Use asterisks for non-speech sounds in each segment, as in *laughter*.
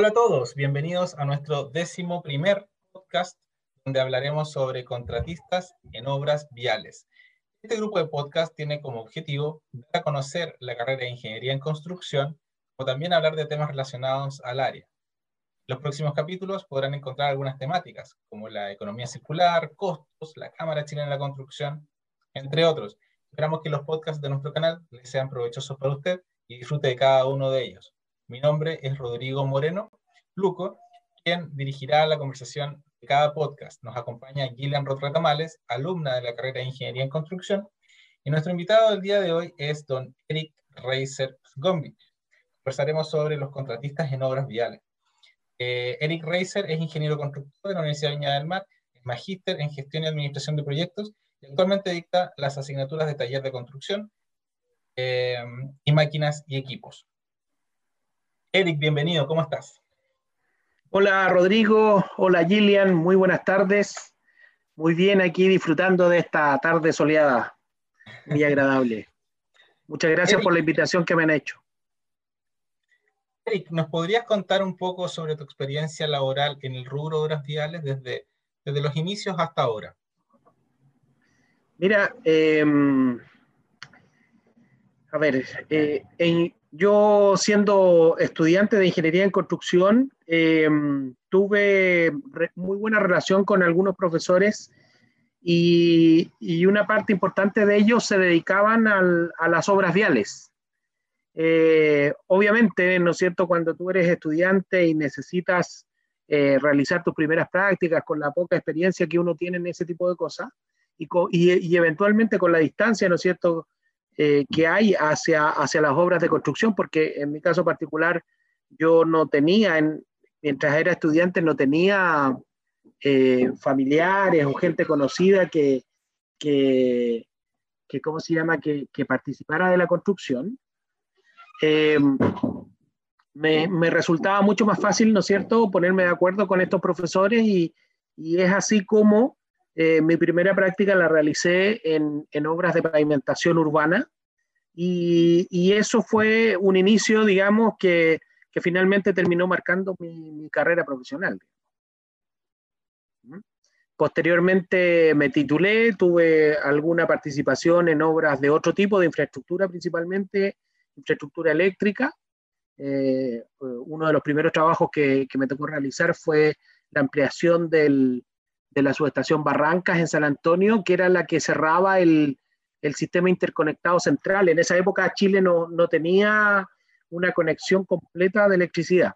Hola a todos, bienvenidos a nuestro décimo primer podcast donde hablaremos sobre contratistas en obras viales. Este grupo de podcast tiene como objetivo dar a conocer la carrera de Ingeniería en Construcción, o también hablar de temas relacionados al área. Los próximos capítulos podrán encontrar algunas temáticas, como la economía circular, costos, la Cámara Chilena de la Construcción, entre otros. Esperamos que los podcasts de nuestro canal les sean provechosos para usted y disfrute de cada uno de ellos. Mi nombre es Rodrigo Moreno Luco, quien dirigirá la conversación de cada podcast. Nos acompaña Gillian Rotratamales, alumna de la carrera de Ingeniería en Construcción, y nuestro invitado del día de hoy es don Eric Reiser Gombich. Conversaremos sobre los contratistas en obras viales. Eh, Eric Reiser es ingeniero constructor de la Universidad de Viña del Mar, es magíster en gestión y administración de proyectos y actualmente dicta las asignaturas de taller de construcción eh, y máquinas y equipos. Eric, bienvenido, ¿cómo estás? Hola Rodrigo, hola Gillian, muy buenas tardes. Muy bien aquí disfrutando de esta tarde soleada, muy agradable. Muchas gracias por la invitación que me han hecho. Eric, ¿nos podrías contar un poco sobre tu experiencia laboral en el rubro de obras viales desde, desde los inicios hasta ahora? Mira, em, a ver, eh, en, yo siendo estudiante de ingeniería en construcción, em, tuve muy buena relación con algunos profesores y, una parte importante de ellos se dedicaban a las obras viales. Eh, obviamente, ¿no es cierto?, cuando tú eres estudiante y necesitas eh, realizar tus primeras prácticas con la poca experiencia que uno tiene en ese tipo de cosas y, y eventualmente con la distancia, ¿no es cierto?, eh, que hay hacia, hacia las obras de construcción, porque en mi caso particular yo no tenía, en, mientras era estudiante, no tenía eh, familiares o gente conocida que, que, que ¿cómo se llama?, que, que, participara de la construcción. Eh, me, me, resultaba mucho más fácil, ¿no es cierto?, ponerme de acuerdo con estos profesores y, y es así como eh, mi primera práctica la realicé en, en obras de pavimentación urbana y, y, eso fue un inicio, digamos, que, que finalmente terminó marcando mi, carrera profesional. ¿Mm? Posteriormente me titulé, tuve alguna participación en obras de otro tipo de infraestructura, principalmente infraestructura eléctrica. Eh, uno de los primeros trabajos que, que, me tocó realizar fue la ampliación del, de la subestación Barrancas en San Antonio, que era la que cerraba el, el sistema interconectado central. En esa época Chile no, no tenía una conexión completa de electricidad.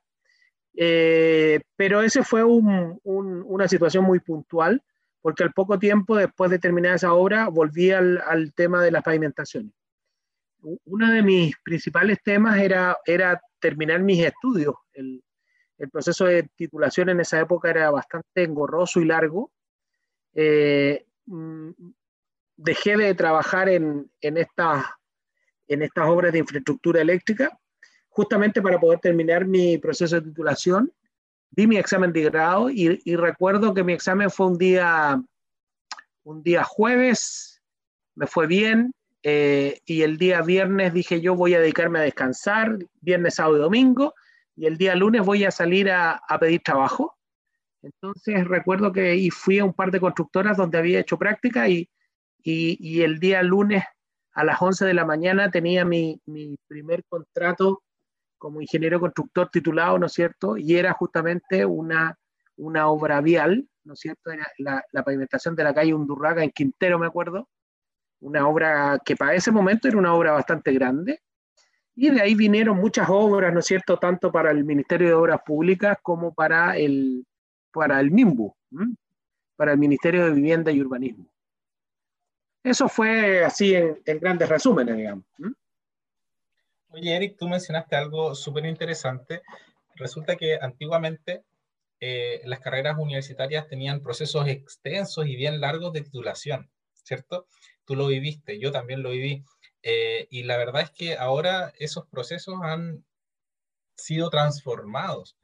Eh, pero ese fue un, un, una situación muy puntual, porque al poco tiempo, después de terminar esa obra, volví al, tema de las pavimentaciones. Uno de mis principales temas era, era terminar mis estudios. El proceso de titulación en esa época era bastante engorroso y largo. Eh, mm, dejé de trabajar en, estas, en estas obras de infraestructura eléctrica justamente para poder terminar mi proceso de titulación. Di mi examen de grado y, y recuerdo que mi examen fue un día, un día jueves, me fue bien, eh, y el día viernes dije yo voy a dedicarme a descansar, viernes, sábado y domingo, y el día lunes voy a salir a, pedir trabajo. Entonces recuerdo que y fui a un par de constructoras donde había hecho práctica y, y, el día lunes a las 11 de la mañana tenía mi, mi, primer contrato como ingeniero constructor titulado, ¿no es cierto? Y era justamente una, una obra vial, ¿no es cierto? Era la, la pavimentación de la calle Undurraga en Quintero, me acuerdo. Una obra que para ese momento era una obra bastante grande y de ahí vinieron muchas obras, ¿no es cierto?, tanto para el Ministerio de Obras Públicas como para el, para el MIMBU, ¿m? para el Ministerio de Vivienda y Urbanismo. Eso fue así en, en grandes resúmenes, digamos. ¿m? Oye, Eric, tú mencionaste algo súper interesante. Resulta que antiguamente eh, las carreras universitarias tenían procesos extensos y bien largos de titulación, ¿cierto? Tú lo viviste, yo también lo viví. Eh, y la verdad es que ahora esos procesos han sido transformados.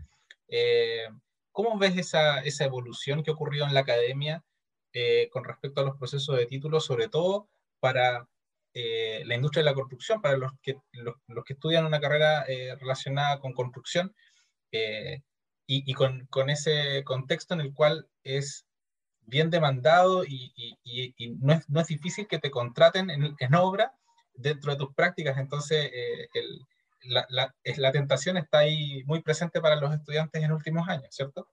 Eh, ¿Cómo ves esa, esa, evolución que ocurrió en la academia eh, con respecto a los procesos de título, sobre todo para eh, la industria de la construcción, para los que, los, los que estudian una carrera eh, relacionada con construcción? y, con, ese contexto en el cual es bien demandado y, no, es, no, es, difícil que te contraten en, en obra dentro de tus prácticas. Entonces, el, la, tentación está ahí muy presente para los estudiantes en últimos años, ¿cierto?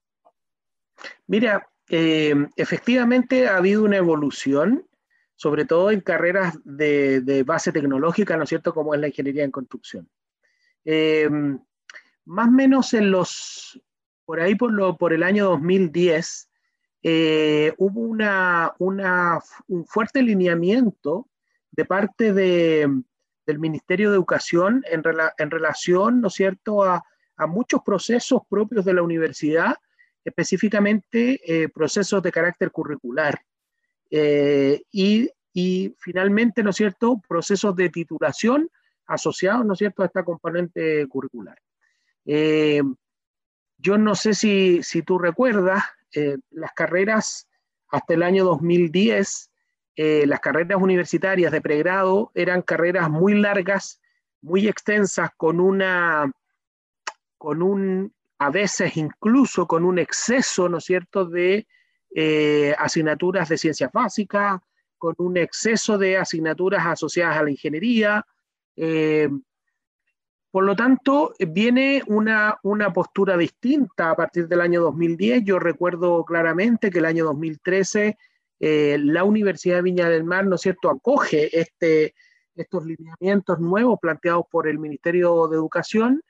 Mira, eh, efectivamente ha habido una evolución, sobre todo en carreras de, base tecnológica, ¿no es cierto?, como es la ingeniería en construcción. Eh, más o menos en los, por ahí por, lo, por el año 2010, eh, hubo una, un fuerte lineamiento de parte de, del Ministerio de Educación en, en relación, ¿no cierto?, a, a, muchos procesos propios de la universidad, específicamente eh, procesos de carácter curricular. Eh, y, y, finalmente, ¿no cierto?, procesos de titulación asociados, ¿no cierto?, a esta componente curricular. Eh, yo no sé si, si tú recuerdas, las carreras hasta el año 2010 eh, las carreras universitarias de pregrado eran carreras muy largas, muy extensas, con una, con un, a veces incluso con un exceso, ¿no es cierto?, de eh, asignaturas de ciencias básicas, con un exceso de asignaturas asociadas a la ingeniería. Eh, por lo tanto, viene una, una, postura distinta a partir del año 2010. Yo recuerdo claramente que el año 2013 eh, la Universidad de Viña del Mar, ¿no es cierto?, acoge este, estos lineamientos nuevos planteados por el Ministerio de Educación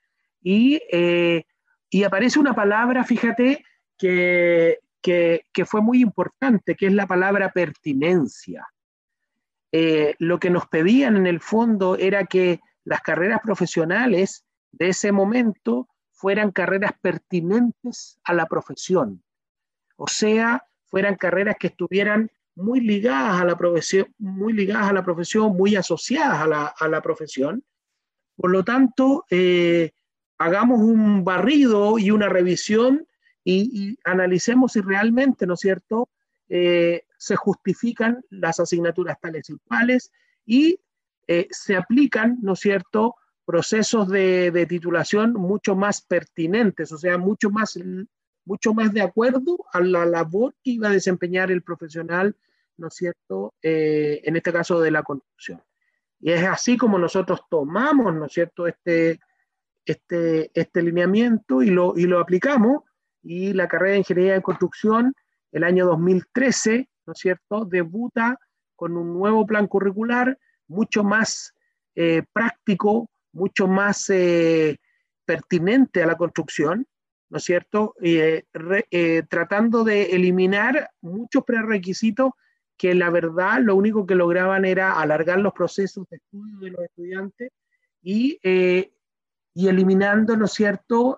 y, eh, y aparece una palabra, fíjate, que, que, fue muy importante, que es la palabra pertinencia. Eh, lo que nos pedían en el fondo era que las carreras profesionales de ese momento fueran carreras pertinentes a la profesión. O sea, fueran carreras que estuvieran muy ligadas a la profesión, muy ligadas a la profesión, muy asociadas a la, a la profesión. Por lo tanto, eh, hagamos un barrido y una revisión y, analicemos si realmente, ¿no es cierto?, eh, se justifican las asignaturas tales y cuales y eh, se aplican, ¿no es cierto?, procesos de, de, titulación mucho más pertinentes, o sea, mucho más mucho más de acuerdo a la labor que iba a desempeñar el profesional, ¿no es cierto?, eh, en este caso de la construcción. Y es así como nosotros tomamos, ¿no es cierto?, este, este, este lineamiento y lo, y lo aplicamos. Y la carrera de Ingeniería en Construcción, el año 2013, ¿no es cierto?, debuta con un nuevo plan curricular mucho más eh, práctico, mucho más eh, pertinente a la construcción, ¿no es cierto? Eh, eh, tratando de eliminar muchos prerequisitos que la verdad lo único que lograban era alargar los procesos de estudio de los estudiantes y, eh, y eliminando, ¿no es cierto?,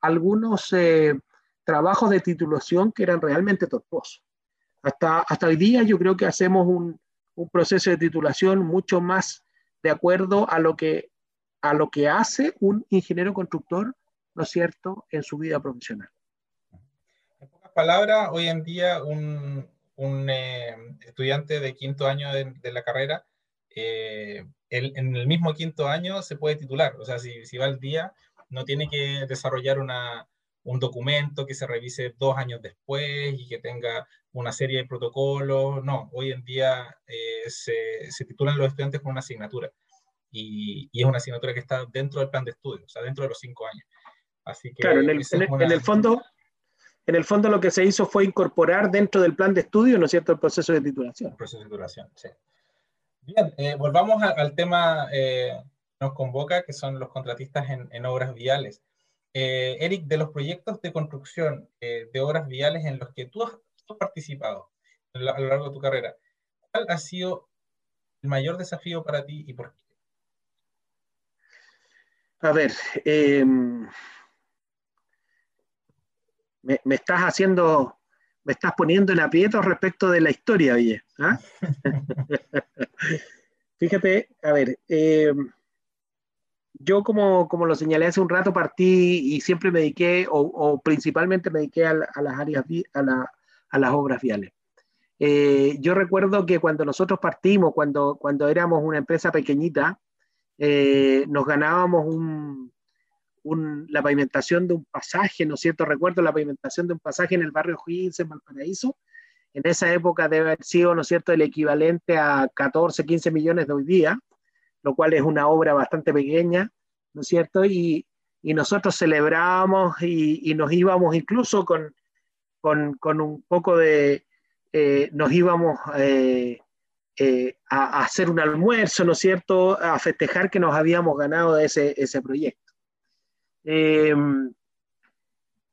algunos trabajos de titulación que eran realmente tortuosos. Hasta, hasta hoy día yo creo que hacemos un, un proceso de titulación mucho más de acuerdo a lo que, a lo que hace un ingeniero constructor ¿no es cierto?, en su vida profesional. En pocas palabras, hoy en día un, un eh, estudiante de quinto año de, de la carrera, eh, en el mismo quinto año se puede titular, o sea, si, si va al día, no tiene que desarrollar una, un documento que se revise dos años después y que tenga una serie de protocolos, no, hoy en día eh, se, se titulan los estudiantes con una asignatura. Y, y, es una asignatura que está dentro del plan de estudio, o sea, dentro de los cinco años. Así que claro, en el, en, una... en el, fondo, en el fondo lo que se hizo fue incorporar dentro del plan de estudio, ¿no es cierto?, el proceso de titulación. El proceso de titulación, sí. Bien, eh, volvamos a, al tema eh, que nos convoca, que son los contratistas en, en obras viales. Eh, Eric, de los proyectos de construcción eh, de obras viales en los que tú has, tú has participado a lo largo de tu carrera, ¿cuál ha sido el mayor desafío para ti y por qué? A ver, eh, me, me, estás haciendo, me estás poniendo en aprieto respecto de la historia, oye. ¿ah? *laughs* Fíjate, a ver, eh, yo como, como, lo señalé hace un rato, partí y siempre me dediqué, o, o principalmente me dediqué a, a las áreas, a, la, a, las obras viales. Eh, yo recuerdo que cuando nosotros partimos, cuando, cuando éramos una empresa pequeñita, eh, nos ganábamos un, la pavimentación de un pasaje, ¿no es cierto? Recuerdo la pavimentación de un pasaje en el barrio Higgins, en Valparaíso. En esa época debe haber sido, ¿no es cierto?, el equivalente a 14, 15 millones de hoy día, lo cual es una obra bastante pequeña, ¿no es cierto? Y, y nosotros celebrábamos y, nos íbamos incluso con, con, un poco de, eh, nos íbamos eh, eh, a, a, hacer un almuerzo, ¿no es cierto?, a festejar que nos habíamos ganado ese, ese proyecto. Eh,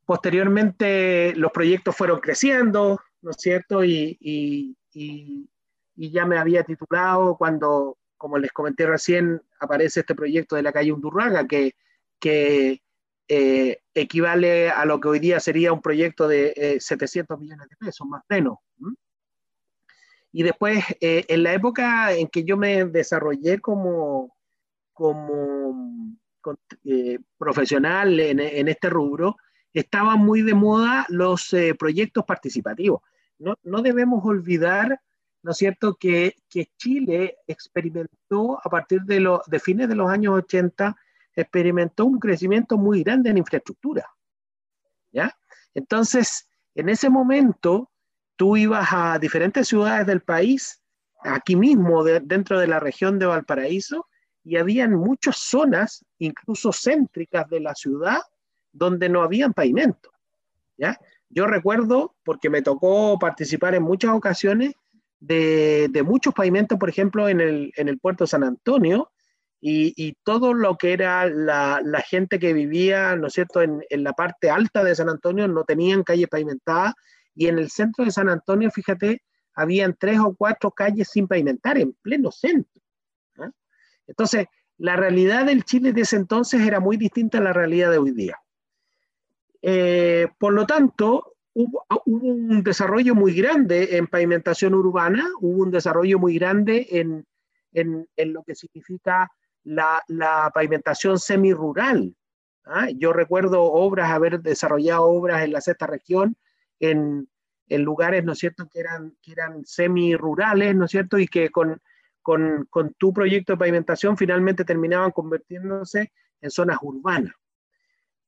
posteriormente los proyectos fueron creciendo, ¿no es cierto? Y, y, y, ya me había titulado cuando, como les comenté recién, aparece este proyecto de la calle Undurraga, que, que eh, equivale a lo que hoy día sería un proyecto de eh, 700 millones de pesos, más menos. Y después, eh, en la época en que yo me desarrollé como, como eh, profesional en, en, este rubro, estaban muy de moda los eh, proyectos participativos. No, no, debemos olvidar, ¿no es cierto?, que, que Chile experimentó a partir de, lo, de fines de los años 80, experimentó un crecimiento muy grande en infraestructura. ¿Ya? Entonces, en ese momento, tú ibas a diferentes ciudades del país, aquí mismo, de, dentro de la región de Valparaíso, y habían muchas zonas, incluso céntricas de la ciudad, donde no habían pavimento. ¿ya? Yo recuerdo, porque me tocó participar en muchas ocasiones, de, de muchos pavimentos, por ejemplo, en el, en el puerto San Antonio, y, y, todo lo que era la, la, gente que vivía, ¿no es cierto?, en, en, la parte alta de San Antonio no tenían calles pavimentadas, y en el centro de San Antonio, fíjate, habían tres o cuatro calles sin pavimentar, en pleno centro. Entonces, la realidad del Chile de ese entonces era muy distinta a la realidad de hoy día. Eh, por lo tanto, hubo, hubo, un desarrollo muy grande en pavimentación urbana, hubo un desarrollo muy grande en, en, en lo que significa la, la pavimentación semirural. ¿ah? Yo recuerdo obras, haber desarrollado obras en la sexta región, en, en lugares, ¿no es cierto?, que eran, que eran semi-rurales, ¿no es cierto?, y que con, con, con, tu proyecto de pavimentación finalmente terminaban convirtiéndose en zonas urbanas.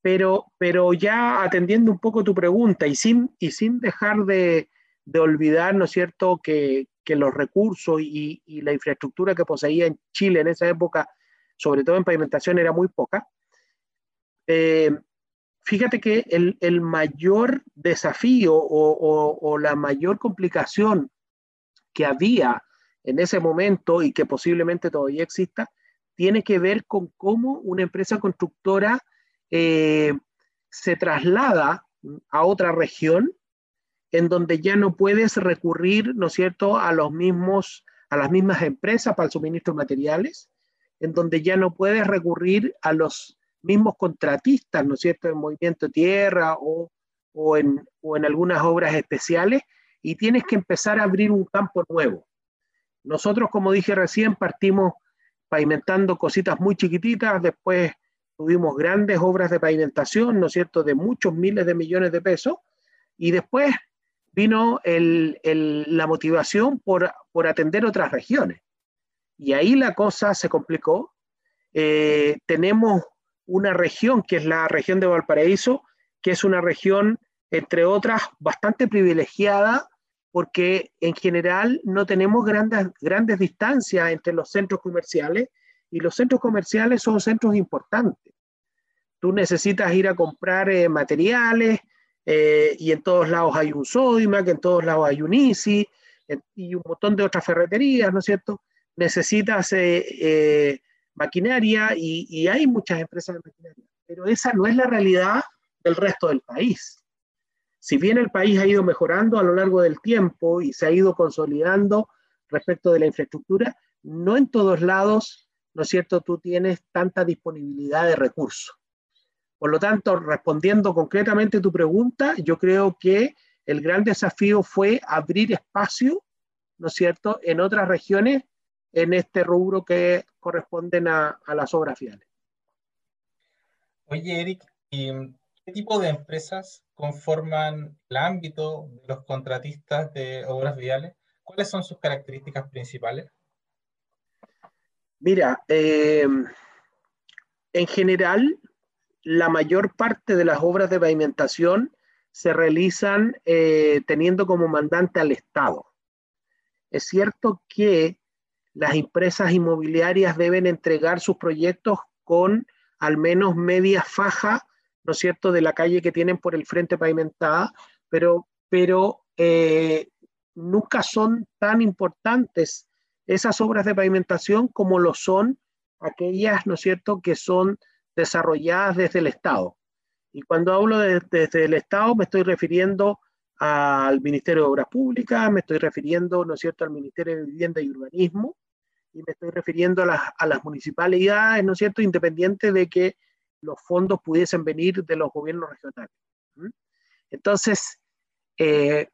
Pero, pero ya atendiendo un poco tu pregunta y sin, y sin dejar de, de olvidar, ¿no es cierto?, que, que los recursos y, la infraestructura que poseía en Chile en esa época, sobre todo en pavimentación, era muy poca. Eh, fíjate que el, el, mayor desafío o la mayor complicación que había en ese momento y que posiblemente todavía exista, tiene que ver con cómo una empresa constructora eh, se traslada a otra región en donde ya no puedes recurrir, ¿no es cierto?, a los mismos, a las mismas empresas para el suministro de materiales, en donde ya no puedes recurrir a los mismos contratistas, ¿no es cierto?, en movimiento de tierra o, o, en, o en algunas obras especiales, y tienes que empezar a abrir un campo nuevo. Nosotros, como dije recién, partimos pavimentando cositas muy chiquititas, después tuvimos grandes obras de pavimentación, ¿no es cierto?, de muchos miles de millones de pesos, y después vino el, el, la motivación por, por, atender otras regiones. Y ahí la cosa se complicó. Eh, tenemos una región que es la región de Valparaíso, que es una región, entre otras, bastante privilegiada porque en general no tenemos grandes, grandes distancias entre los centros comerciales y los centros comerciales son centros importantes. Tú necesitas ir a comprar eh, materiales eh, y en todos lados hay un Sodimac, en todos lados hay un Easy y un montón de otras ferreterías, ¿no es cierto? Necesitas eh, eh maquinaria y, y hay muchas empresas de maquinaria, pero esa no es la realidad del resto del país si bien el país ha ido mejorando a lo largo del tiempo y se ha ido consolidando respecto de la infraestructura, no en todos lados, ¿no es cierto?, tú tienes tanta disponibilidad de recursos. Por lo tanto, respondiendo concretamente tu pregunta, yo creo que el gran desafío fue abrir espacio, ¿no es cierto?, en otras regiones en este rubro que corresponden a, a las obras viales. Oye, Eric, ¿y ¿qué tipo de empresas conforman el ámbito de los contratistas de obras viales? ¿Cuáles son sus características principales? Mira, eh, en general, la mayor parte de las obras de pavimentación se realizan eh, teniendo como mandante al Estado. Es cierto que las empresas inmobiliarias deben entregar sus proyectos con al menos media faja, ¿no es cierto?, de la calle que tienen por el frente pavimentada, pero, pero eh, nunca son tan importantes esas obras de pavimentación como lo son aquellas, ¿no es cierto?, que son desarrolladas desde el Estado. Y cuando hablo de, desde el Estado me estoy refiriendo al Ministerio de Obras Públicas, me estoy refiriendo, ¿no es cierto?, al Ministerio de Vivienda y Urbanismo, y me estoy refiriendo a las, a las municipalidades, ¿no es cierto?, independiente de que los fondos pudiesen venir de los gobiernos regionales. Entonces, eh,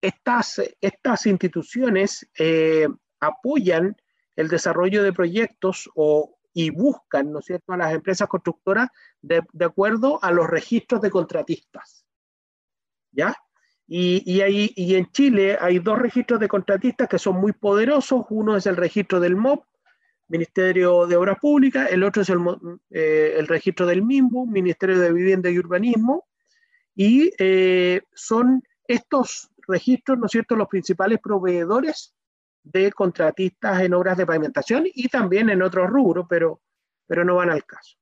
estas, estas instituciones eh, apoyan el desarrollo de proyectos o, y buscan, ¿no es cierto?, a las empresas constructoras de, acuerdo a los registros de contratistas. ¿Ya? Y, y, ahí, y en Chile hay dos registros de contratistas que son muy poderosos. Uno es el registro del MOP, Ministerio de Obras Públicas, el otro es el, eh, el registro del MIMBU, Ministerio de Vivienda y Urbanismo, y eh, son estos registros, ¿no es cierto?, los principales proveedores de contratistas en obras de pavimentación y también en otros rubros, pero, pero no van al caso.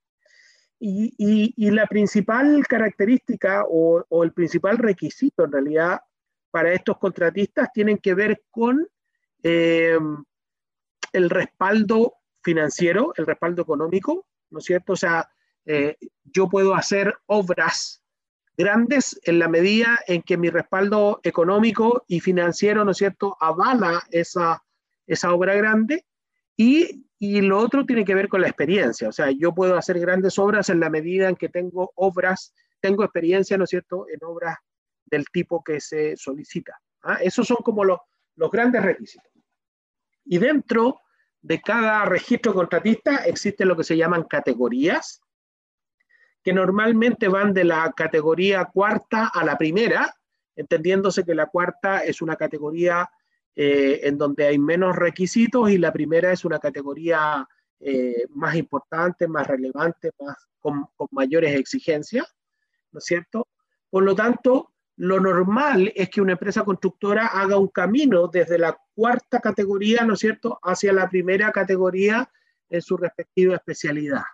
Y, y, la principal característica o, o, el principal requisito en realidad para estos contratistas tienen que ver con eh, el respaldo financiero, el respaldo económico, ¿no es cierto? O sea, eh, yo puedo hacer obras grandes en la medida en que mi respaldo económico y financiero, ¿no es cierto?, avala esa, esa obra grande. Y, y, lo otro tiene que ver con la experiencia. O sea, yo puedo hacer grandes obras en la medida en que tengo obras, tengo experiencia, ¿no es cierto?, en obras del tipo que se solicita. ¿ah? Esos son como los, los grandes requisitos. Y dentro de cada registro contratista existen lo que se llaman categorías, que normalmente van de la categoría cuarta a la primera, entendiéndose que la cuarta es una categoría eh, en donde hay menos requisitos y la primera es una categoría eh, más importante, más relevante, más, con, con, mayores exigencias, ¿no es cierto? Por lo tanto, lo normal es que una empresa constructora haga un camino desde la cuarta categoría, ¿no es cierto?, hacia la primera categoría en su respectiva especialidad.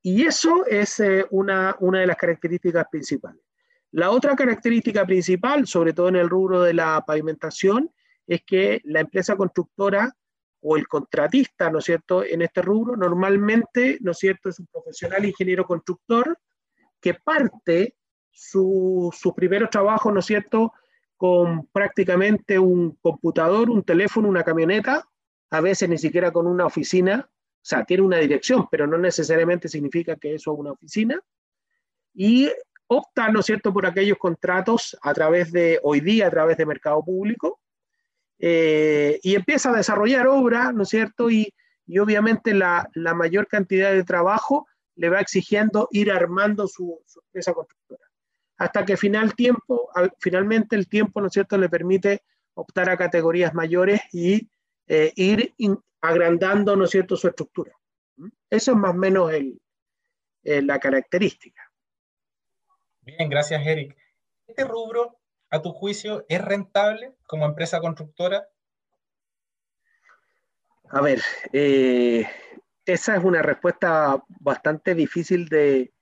Y eso es eh, una, una de las características principales. La otra característica principal, sobre todo en el rubro de la pavimentación, es que la empresa constructora o el contratista, ¿no es cierto?, en este rubro, normalmente, ¿no es cierto?, es un profesional ingeniero constructor que parte su, sus primeros trabajos, ¿no es cierto?, con prácticamente un computador, un teléfono, una camioneta, a veces ni siquiera con una oficina, o sea, tiene una dirección, pero no necesariamente significa que eso es una oficina. Y opta, ¿no es cierto?, por aquellos contratos a través de, hoy día, a través de mercado público, eh, y empieza a desarrollar obra, ¿no es cierto? Y, obviamente la, la, mayor cantidad de trabajo le va exigiendo ir armando su, su empresa constructora. Hasta que final tiempo, al, finalmente el tiempo, ¿no es cierto?, le permite optar a categorías mayores y eh, ir in, agrandando, ¿no es cierto?, su estructura. ¿Mm? Eso es más o menos el, el, la característica. Bien, gracias, Eric. ¿Este rubro, a tu juicio, es rentable como empresa constructora? A ver, eh, esa es una respuesta bastante difícil de,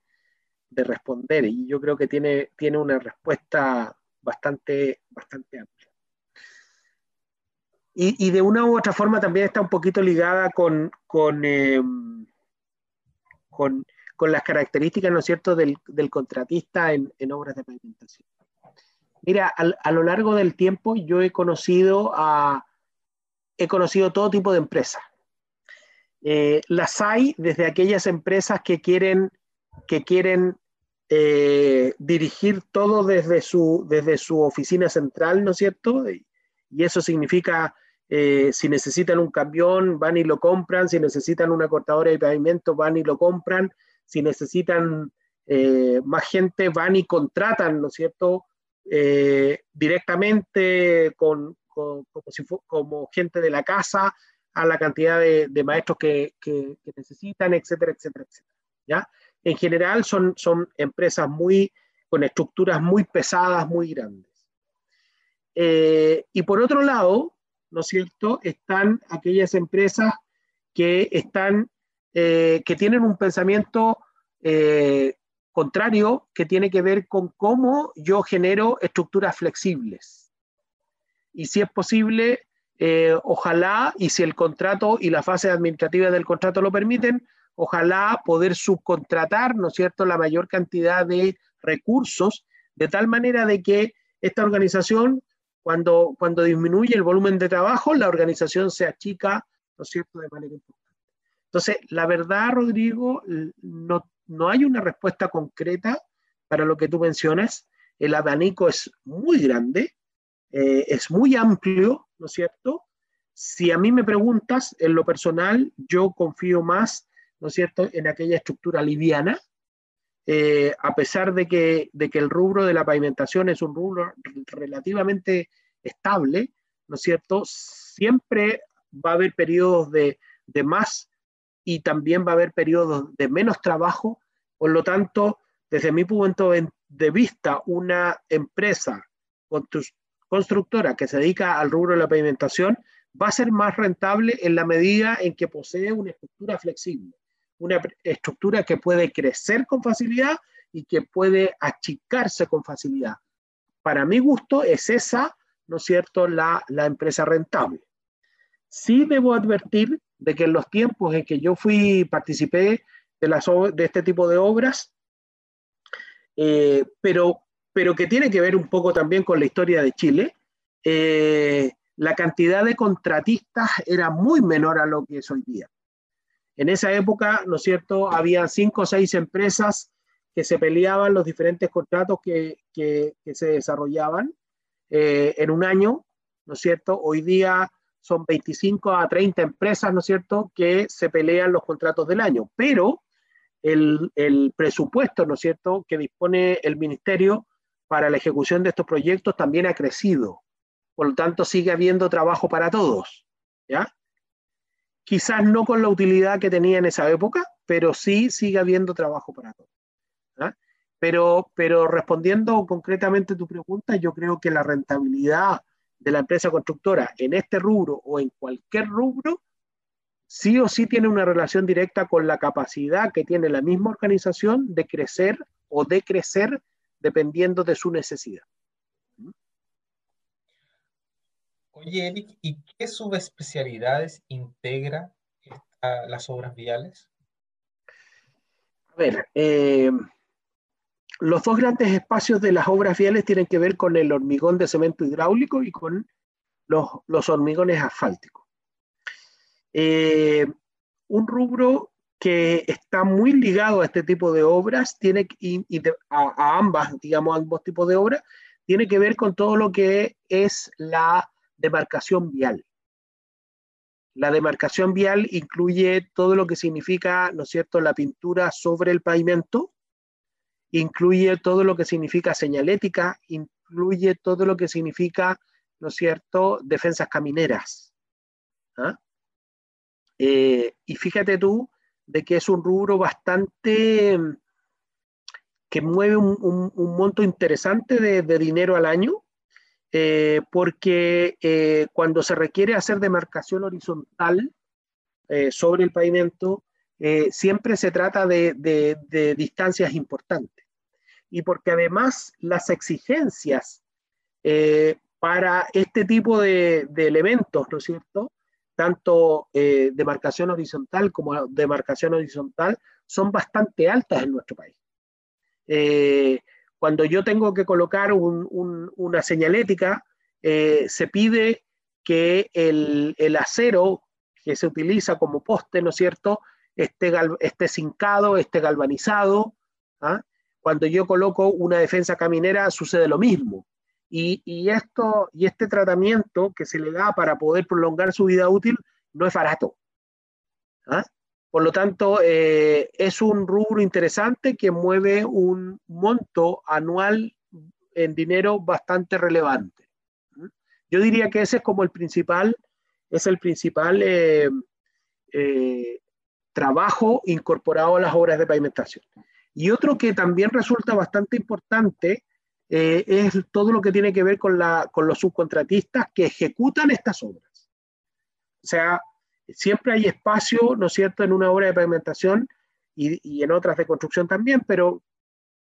de, responder y yo creo que tiene, tiene una respuesta bastante, bastante amplia. Y, y, de una u otra forma también está un poquito ligada con, con, eh, con, con, las características, ¿no es cierto?, del, del contratista en, en, obras de pavimentación. Mira, a, a, lo largo del tiempo yo he conocido a he conocido todo tipo de empresas. Eh, las hay desde aquellas empresas que quieren, que quieren eh, dirigir todo desde su, desde su oficina central, ¿no es cierto? Y, eso significa eh, si necesitan un camión, van y lo compran, si necesitan una cortadora de pavimento, van y lo compran, si necesitan eh, más gente, van y contratan, ¿no es cierto?, directamente con, como, gente de la casa a la cantidad de, maestros que, que, necesitan, etcétera, etcétera, etcétera. ¿ya? En general son, son empresas muy, con estructuras muy pesadas, muy grandes. Eh, y por otro lado, ¿no es cierto?, están aquellas empresas que están, eh, que tienen un pensamiento eh, contrario que tiene que ver con cómo yo genero estructuras flexibles. Y si es posible, ojalá, y si el contrato y la fase administrativa del contrato lo permiten, ojalá poder subcontratar, ¿no es cierto?, la mayor cantidad de recursos, de tal manera de que esta organización cuando, cuando disminuye el volumen de trabajo, la organización se achica, ¿no es cierto?, de manera importante. Entonces, la verdad, Rodrigo, no, no hay una respuesta concreta para lo que tú mencionas. El abanico es muy grande, eh, es muy amplio, ¿no es cierto? Si a mí me preguntas, en lo personal, yo confío más, ¿no es cierto?, en aquella estructura liviana, eh, a pesar de que, de que el rubro de la pavimentación es un rubro relativamente estable, ¿no es cierto? Siempre va a haber periodos de, de más y también va a haber periodos de menos trabajo. Por lo tanto, desde mi punto de vista, una empresa constructora que se dedica al rubro de la pavimentación va a ser más rentable en la medida en que posee una estructura flexible una estructura que puede crecer con facilidad y que puede achicarse con facilidad. Para mi gusto es esa, ¿no es cierto?, la, empresa rentable. Sí debo advertir de que en los tiempos en que yo fui, participé de, las, de este tipo de obras, eh, pero, pero que tiene que ver un poco también con la historia de Chile, eh, la cantidad de contratistas era muy menor a lo que es hoy día. En esa época, ¿no es cierto?, había cinco o seis empresas que se peleaban los diferentes contratos que, se desarrollaban eh, en un año, ¿no es cierto? Hoy día son 25 a 30 empresas, ¿no es cierto?, que se pelean los contratos del año, pero el, el presupuesto, ¿no es cierto?, que dispone el ministerio para la ejecución de estos proyectos también ha crecido. Por lo tanto, sigue habiendo trabajo para todos, ¿ya? Quizás no con la utilidad que tenía en esa época, pero sí sigue habiendo trabajo para todos. Pero, pero respondiendo concretamente a tu pregunta, yo creo que la rentabilidad de la empresa constructora en este rubro o en cualquier rubro, sí o sí tiene una relación directa con la capacidad que tiene la misma organización de crecer o de crecer dependiendo de su necesidad. Oye, Eric, ¿y qué subespecialidades integra las obras viales? A ver, eh, los dos grandes espacios de las obras viales tienen que ver con el hormigón de cemento hidráulico y con los, hormigones asfálticos. Eh, un rubro que está muy ligado a este tipo de obras, tiene, a, a, ambas, digamos, ambos tipos de obras, tiene que ver con todo lo que es la demarcación vial. La demarcación vial incluye todo lo que significa, ¿no es cierto?, la pintura sobre el pavimento, incluye todo lo que significa señalética, incluye todo lo que significa, ¿no es cierto?, defensas camineras. ¿ah? Eh, y fíjate tú de que es un rubro bastante que mueve un, monto interesante de dinero al año eh, porque eh, cuando se requiere hacer demarcación horizontal eh, sobre el pavimento, siempre se trata de, distancias importantes. Y porque además las exigencias para este tipo de, elementos, ¿no es cierto? Tanto demarcación horizontal como demarcación horizontal son bastante altas en nuestro país. Cuando yo tengo que colocar una señalética, eh, se pide que el, acero que se utiliza como poste, ¿no es cierto?, esté, esté esté galvanizado. ¿ah? Cuando yo coloco una defensa caminera sucede lo mismo. Y, esto, y este tratamiento que se le da para poder prolongar su vida útil no es barato. ¿ah? Por lo tanto, eh, es un rubro interesante que mueve un monto anual en dinero bastante relevante. Yo diría que ese es como el principal, es el principal eh, eh, trabajo incorporado a las obras de pavimentación. Y otro que también resulta bastante importante eh, es todo lo que tiene que ver con, la, con los subcontratistas que ejecutan estas obras. O sea, siempre hay espacio, ¿no es cierto?, en una obra de pavimentación y, en otras de construcción también, pero,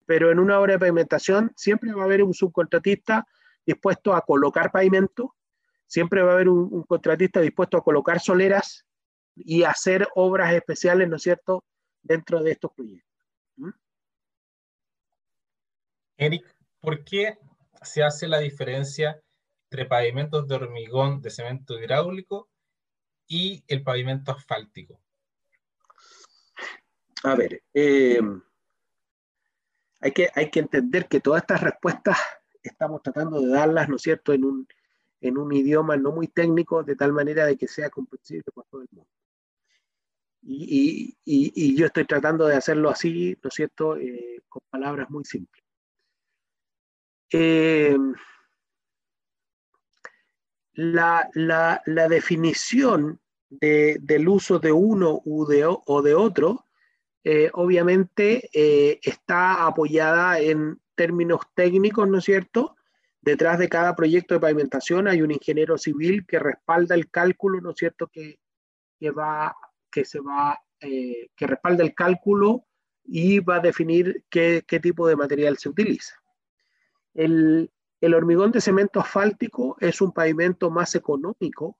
pero en una obra de pavimentación siempre va a haber un subcontratista dispuesto a colocar pavimento, siempre va a haber un, un contratista dispuesto a colocar soleras y hacer obras especiales, ¿no es cierto?, dentro de estos proyectos. ¿Mm? Eric, ¿por qué se hace la diferencia entre pavimentos de hormigón de cemento hidráulico y el pavimento asfáltico? A ver, eh, hay, que, hay que entender que todas estas respuestas estamos tratando de darlas, ¿no es cierto?, en un, en un idioma no muy técnico, de tal manera de que sea comprensible por todo el mundo. Y, y, y yo estoy tratando de hacerlo así, ¿no es cierto?, eh, con palabras muy simples. Eh, la, la, la, definición de, del uso de uno u de, o de otro, eh, obviamente eh, está apoyada en términos técnicos, ¿no es cierto? Detrás de cada proyecto de pavimentación hay un ingeniero civil que respalda el cálculo, ¿no es cierto?, que, que va, que se va, eh, que respalda el cálculo y va a definir qué, qué tipo de material se utiliza. El, el, hormigón de cemento asfáltico es un pavimento más económico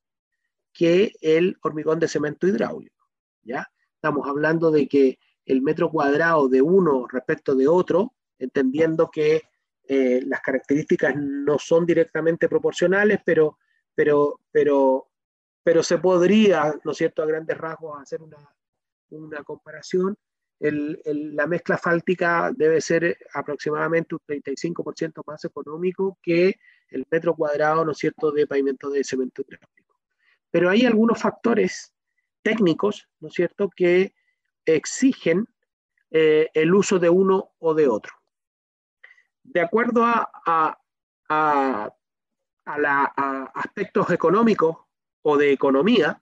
que el hormigón de cemento hidráulico. ¿ya? Estamos hablando de que el metro cuadrado de uno respecto de otro, entendiendo que eh, las características no son directamente proporcionales, pero, pero, pero, pero se podría, ¿no es cierto?, a grandes rasgos hacer una, una comparación la mezcla asfáltica debe ser aproximadamente un 35% más económico que el metro cuadrado, ¿no cierto?, de pavimento de cemento hidráulico. Pero hay algunos factores técnicos, ¿no cierto?, que exigen eh, el uso de uno o de otro. De acuerdo a, a, a, a la, aspectos económicos o de economía,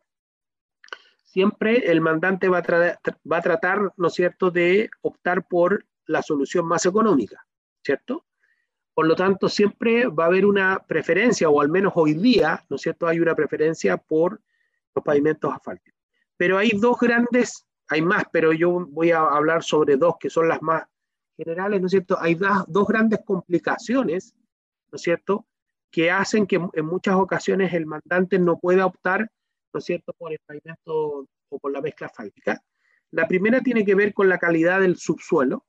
siempre el mandante va a, tra va a tratar, ¿no es cierto?, de optar por la solución más económica, ¿cierto? Por lo tanto, siempre va a haber una preferencia, o al menos hoy día, ¿no es cierto?, hay una preferencia por los pavimentos asfálticos. Pero hay dos grandes, hay más, pero yo voy a hablar sobre dos que son las más generales, ¿no es cierto? Hay dos, dos grandes complicaciones, ¿no es cierto?, que hacen que en muchas ocasiones el mandante no pueda optar ¿no es cierto?, por el pavimento o por la mezcla asfáltica. La primera tiene que ver con la calidad del subsuelo,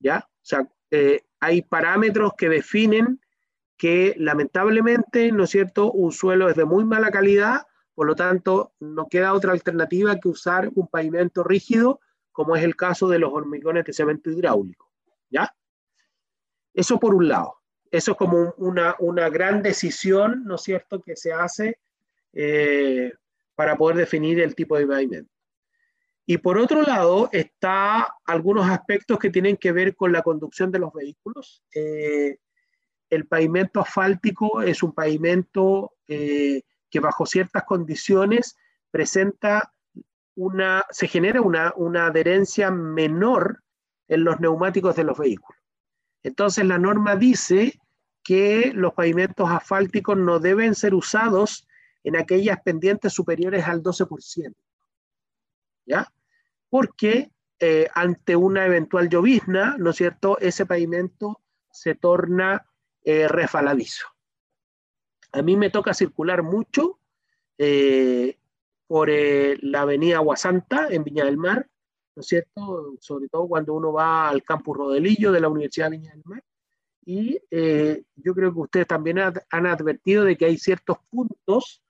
¿ya? O sea, eh, hay parámetros que definen que lamentablemente, ¿no es cierto?, un suelo es de muy mala calidad, por lo tanto, no queda otra alternativa que usar un pavimento rígido, como es el caso de los hormigones de cemento hidráulico, ¿ya? Eso por un lado. Eso es como una, una gran decisión, ¿no es cierto?, que se hace eh, para poder definir el tipo de pavimento. Y por otro lado, está algunos aspectos que tienen que ver con la conducción de los vehículos. Eh, el pavimento asfáltico es un pavimento eh, que bajo ciertas condiciones presenta una, se genera una, una adherencia menor en los neumáticos de los vehículos. Entonces la norma dice que los pavimentos asfálticos no deben ser usados en aquellas pendientes superiores al 12%. ¿Ya? Porque eh, ante una eventual llovizna, ¿no es cierto?, ese pavimento se torna eh, refaladizo. A mí me toca circular mucho eh, por eh, la avenida Aguasanta en Viña del Mar, ¿no es cierto? Sobre todo cuando uno va al campus Rodelillo de la Universidad de Viña del Mar. Y eh, yo creo que ustedes también han advertido de que hay ciertos puntos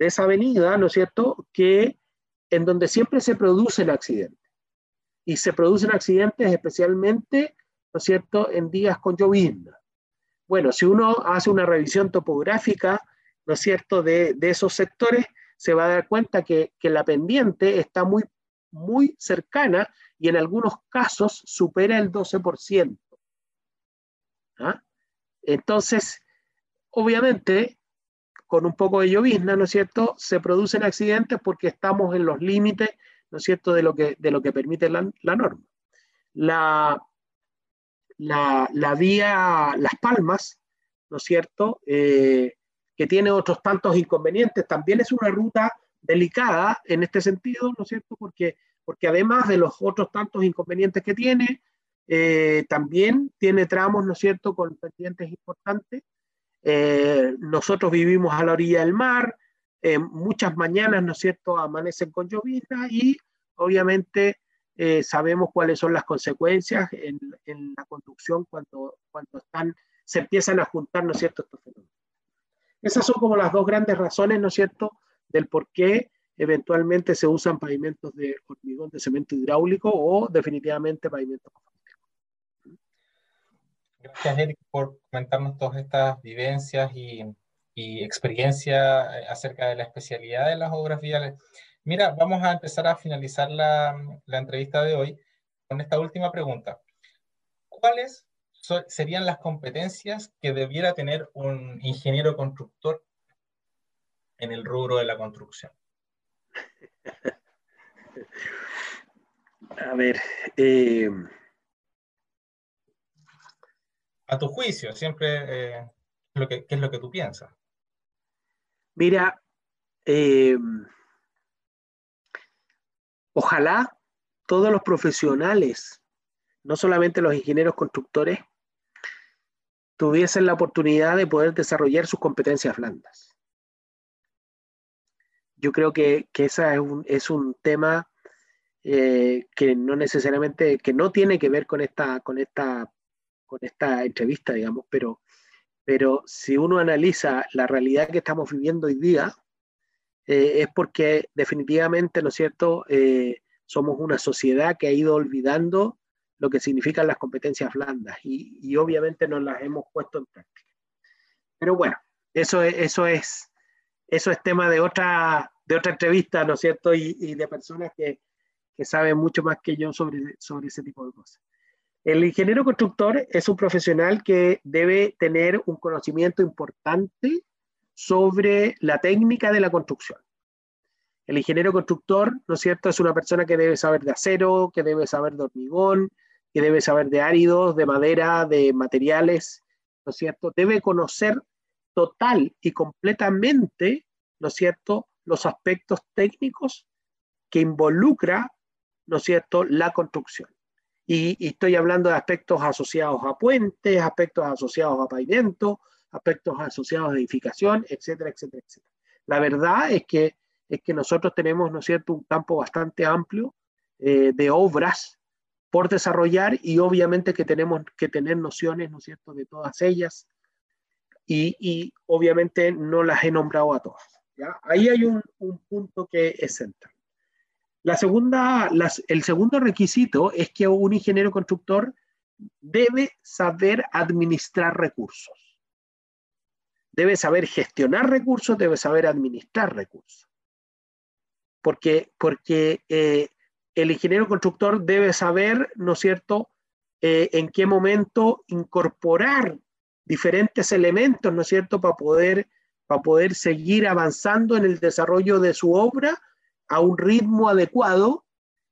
de esa avenida, ¿no es cierto?, que en donde siempre se producen accidentes. Y se producen accidentes especialmente, ¿no es cierto?, en días con llovizna. Bueno, si uno hace una revisión topográfica, ¿no es cierto?, de, de esos sectores, se va a dar cuenta que, que, la pendiente está muy, muy cercana y en algunos casos supera el 12%. ¿Ah? Entonces, obviamente, con un poco de llovizna, ¿no es cierto?, se producen accidentes porque estamos en los límites, ¿no es cierto?, de lo que, de lo que permite la, norma. La, la, vía Las Palmas, ¿no es cierto?, eh, que tiene otros tantos inconvenientes, también es una ruta delicada en este sentido, ¿no es cierto?, porque, porque además de los otros tantos inconvenientes que tiene, eh, también tiene tramos, ¿no es cierto?, con pendientes importantes. Eh, nosotros vivimos a la orilla del mar, eh, muchas mañanas, ¿no es cierto?, amanecen con llovizna y obviamente sabemos cuáles son las consecuencias en, en, la conducción cuando, cuando están, se empiezan a juntar, ¿no es cierto?, estos fenómenos. Esas son como las dos grandes razones, ¿no es cierto?, del por qué eventualmente se usan pavimentos de hormigón de cemento hidráulico o definitivamente pavimentos Gracias, Eric, por comentarnos todas estas vivencias y, experiencias eh, acerca de la especialidad de las obras viales. Mira, vamos a empezar a finalizar la, entrevista de hoy con esta última pregunta. ¿Cuáles serían las competencias que debiera tener un ingeniero constructor en el rubro de la construcción? *laughs* A ver, eh, a tu juicio, siempre eh, lo que, ¿qué es lo que tú piensas? Mira, eh, ojalá todos los profesionales, no solamente los ingenieros constructores, tuviesen la oportunidad de poder desarrollar sus competencias blandas. Yo creo que, que ese es un, es un tema eh, que no necesariamente, que no tiene que ver con esta, con esta con esta entrevista, digamos, pero, pero si uno analiza la realidad que estamos viviendo hoy día, eh, es porque definitivamente, ¿no es cierto?, eh, somos una sociedad que ha ido olvidando lo que significan las competencias blandas y, obviamente no las hemos puesto en práctica. Pero bueno, eso es, eso es, eso es tema de otra, de otra entrevista, ¿no es cierto?, y, de personas que, que, saben mucho más que yo sobre, sobre ese tipo de cosas. El ingeniero constructor es un profesional que debe tener un conocimiento importante sobre la técnica de la construcción. El ingeniero constructor, ¿no es cierto?, es una persona que debe saber de acero, que debe saber de hormigón, que debe saber de áridos, de madera, de materiales, ¿no es cierto? Debe conocer total y completamente, ¿no cierto?, los aspectos técnicos que involucra, ¿no cierto?, la construcción. Y, estoy hablando de aspectos asociados a puentes, aspectos asociados a pavimento, aspectos asociados a edificación, etcétera, etcétera, etcétera. La verdad es que, es que nosotros tenemos, ¿no es cierto?, un campo bastante amplio eh, de obras por desarrollar y obviamente que tenemos que tener nociones, ¿no es cierto?, de todas ellas y, y obviamente no las he nombrado a todas. ¿ya? Ahí hay un, un punto que es central. La segunda, el segundo requisito es que un ingeniero constructor debe saber administrar recursos. Debe saber gestionar recursos, debe saber administrar recursos. Porque, porque eh, el ingeniero constructor debe saber, ¿no es cierto?, eh, en qué momento incorporar diferentes elementos, ¿no es cierto?, para poder, para poder seguir avanzando en el desarrollo de su obra a un ritmo adecuado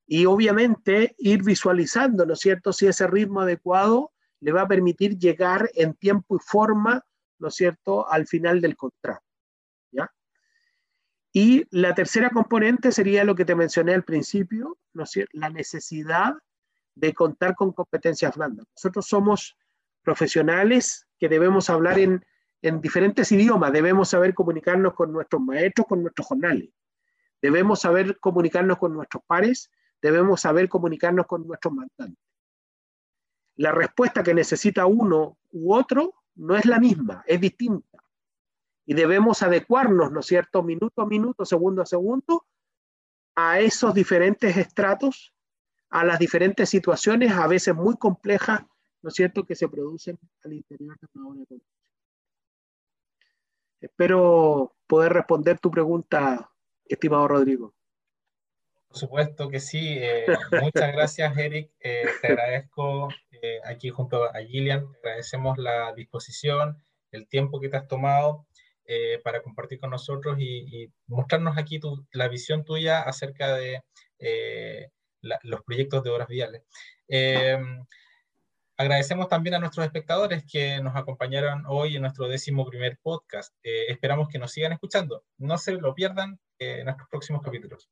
y obviamente ir visualizando, ¿no es cierto?, si ese ritmo adecuado le va a permitir llegar en tiempo y forma, ¿no es cierto?, al final del contrato. ¿ya? Y la tercera componente sería lo que te mencioné al principio, ¿no es cierto? la necesidad de contar con competencias blandas. Nosotros somos profesionales que debemos hablar en, en diferentes idiomas, debemos saber comunicarnos con nuestros maestros, con nuestros jornales. Debemos saber comunicarnos con nuestros pares, debemos saber comunicarnos con nuestros mandantes. La respuesta que necesita uno u otro no es la misma, es distinta. Y debemos adecuarnos, ¿no es cierto?, minuto a minuto, segundo a segundo, a esos diferentes estratos, a las diferentes situaciones, a veces muy complejas, ¿no es cierto?, que se producen al interior de una obra Espero poder responder tu pregunta estimado Rodrigo. Por supuesto que sí. Eh, muchas gracias, Eric. Eh, te agradezco eh, aquí junto a Gillian. Te agradecemos la disposición, el tiempo que te has tomado. para compartir con nosotros y, mostrarnos aquí la visión tuya acerca de los proyectos de obras viales. Em, agradecemos también a nuestros espectadores que nos acompañaron hoy en nuestro décimo primer podcast. esperamos que nos sigan escuchando. No se lo pierdan en nuestros próximos capítulos.